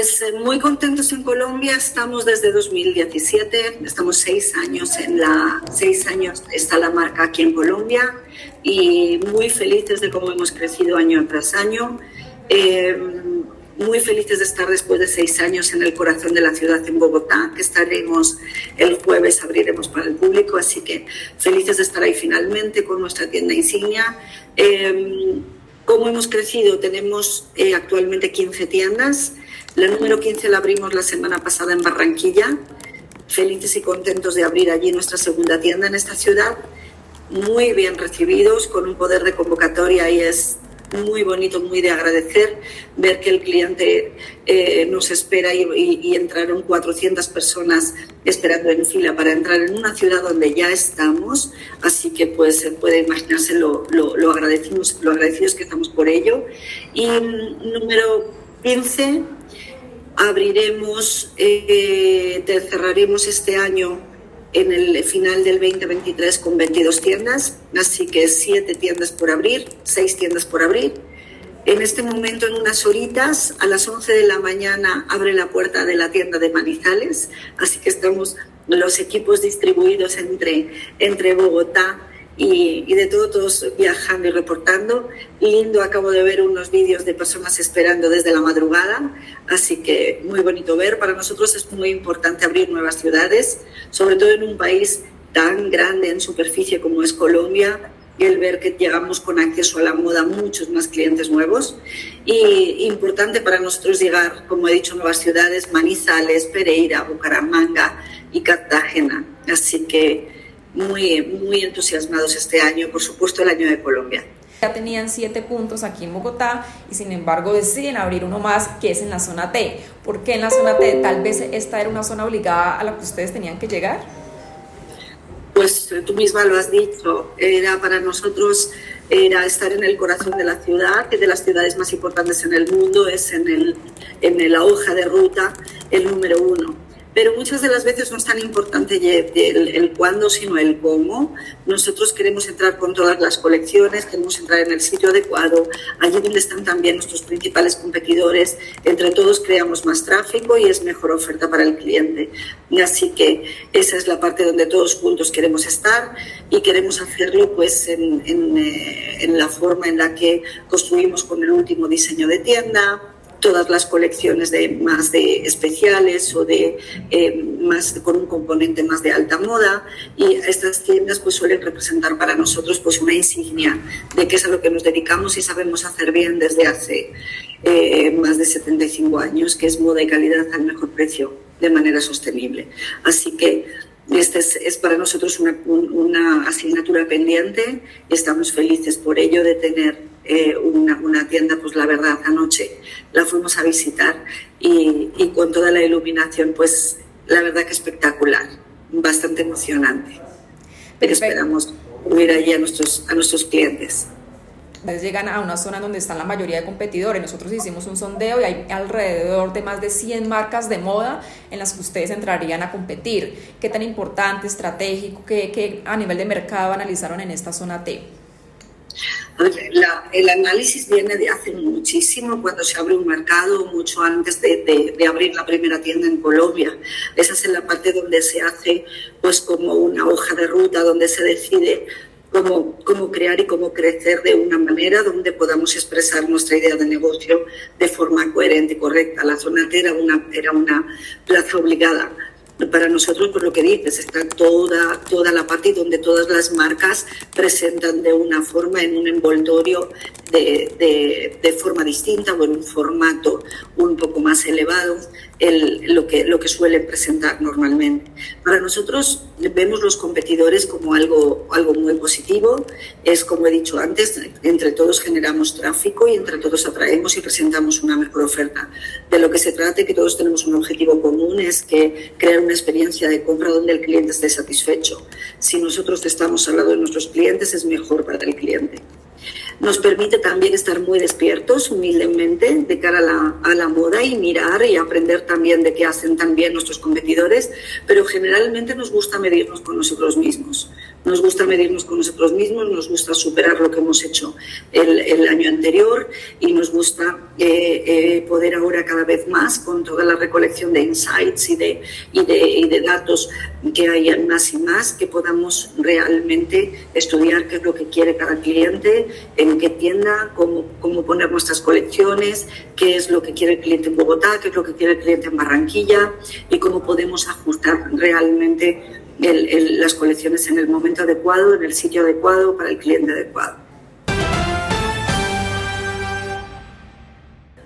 Pues eh, muy contentos en Colombia, estamos desde 2017, estamos seis años en la, seis años está la marca aquí en Colombia y muy felices de cómo hemos crecido año tras año. Eh, muy felices de estar después de seis años en el corazón de la ciudad en Bogotá, que estaremos el jueves, abriremos para el público, así que felices de estar ahí finalmente con nuestra tienda insignia. Eh, ¿Cómo hemos crecido? Tenemos actualmente 15 tiendas la número 15 la abrimos la semana pasada en Barranquilla. Felices y contentos de abrir allí nuestra segunda tienda en esta ciudad. Muy bien recibidos, con un poder de convocatoria y es muy bonito, muy de agradecer ver que el cliente eh, nos espera y, entraron 400 personas esperando en fila para entrar en una ciudad donde ya estamos, así que pues puede imaginarse lo, lo, agradecimos, lo agradecidos que estamos por ello. Y mm, número 15, abriremos, eh, cerraremos este año en el final del 2023 con 22 tiendas, así que 7 tiendas por abrir, 6 tiendas por abrir. En este momento, en unas horitas, a las 11 de la mañana, abre la puerta de la tienda de Manizales, así que estamos los equipos distribuidos entre, entre Bogotá y, de todo, todos viajando y reportando. Lindo, acabo de ver unos vídeos de personas esperando desde la madrugada, así que muy bonito ver. Para nosotros es muy importante abrir nuevas ciudades, sobre todo en un país tan grande en superficie como es Colombia, y el ver que llegamos con acceso a la moda muchos más clientes nuevos. Y importante para nosotros llegar, como he dicho, nuevas ciudades, Manizales, Pereira, Bucaramanga y Cartagena. Así que muy, muy entusiasmados este año, por supuesto el año de Colombia. Ya tenían siete puntos aquí en Bogotá y sin embargo deciden abrir uno más que es en la zona T. ¿Por qué en la zona T? Tal vez esta era una zona obligada a la que ustedes tenían que llegar. Pues tú misma lo has dicho, era para nosotros era estar en el corazón de la ciudad, que de las ciudades más importantes en el mundo es en, el, en la hoja de ruta el número uno pero muchas de las veces no es tan importante el, el, cuándo, sino el cómo. Nosotros queremos entrar con todas las colecciones, queremos entrar en el sitio adecuado, allí donde están también nuestros principales competidores. Entre todos creamos más tráfico y es mejor oferta para el cliente. Así que esa es la parte donde todos juntos queremos estar y queremos hacerlo pues en, en, eh, en la forma en la que construimos con el último diseño de tienda, todas las colecciones de más de especiales o de eh, más con un componente más de alta moda. Y estas tiendas pues suelen representar para nosotros pues una insignia de que es a lo que nos dedicamos y sabemos hacer bien desde hace eh, más de 75 años que es moda y calidad al mejor precio de manera sostenible. Así que este es, para nosotros una, una asignatura pendiente. Y estamos felices por ello de tener eh, una, una, tienda, pues la verdad, anoche la fuimos a visitar y, y, con toda la iluminación, pues la verdad que espectacular, bastante emocionante. Pero esperamos ir allí a nuestros, a nuestros clientes. Llegan a una zona donde están la mayoría de competidores. Nosotros hicimos un sondeo y hay alrededor de más de 100 marcas de moda en las que ustedes entrarían a competir. ¿Qué tan importante, estratégico, qué, qué a nivel de mercado analizaron en esta zona T? El análisis viene de hace muchísimo, cuando se abre un mercado, mucho antes de, abrir la primera tienda en Colombia. Esa es la parte donde se hace pues como una hoja de ruta, donde se decide cómo, cómo crear y cómo crecer de una manera donde podamos expresar nuestra idea de negocio de forma coherente y correcta. La zona T era una, era una plaza obligada para nosotros, por lo que dices, está toda, toda la parte donde todas las marcas presentan de una forma en un envoltorio de, de, forma distinta o en un formato un poco más elevado el, lo, que, lo que suelen presentar normalmente. Para nosotros vemos los competidores como algo, algo muy positivo. Es como he dicho antes, entre todos generamos tráfico y entre todos atraemos y presentamos una mejor oferta. De lo que se trata, que todos tenemos un objetivo común, es que crear una experiencia de compra donde el cliente esté satisfecho. Si nosotros estamos al lado de nuestros clientes, es mejor para el cliente. Nos permite también estar muy despiertos, humildemente, de cara a la, a la moda y mirar y aprender también de qué hacen también nuestros competidores, pero generalmente nos gusta medirnos con nosotros mismos. Nos gusta medirnos con nosotros mismos, nos gusta superar lo que hemos hecho el, año anterior y nos gusta eh, eh, poder ahora cada vez más con toda la recolección de insights y de, y de, y de datos que hayan más y más, que podamos realmente estudiar qué es lo que quiere cada cliente, en qué tienda, cómo, cómo poner nuestras colecciones, qué es lo que quiere el cliente en Bogotá, qué es lo que quiere el cliente en Barranquilla y cómo podemos ajustar realmente las colecciones en el momento adecuado, en el sitio adecuado, para el cliente adecuado.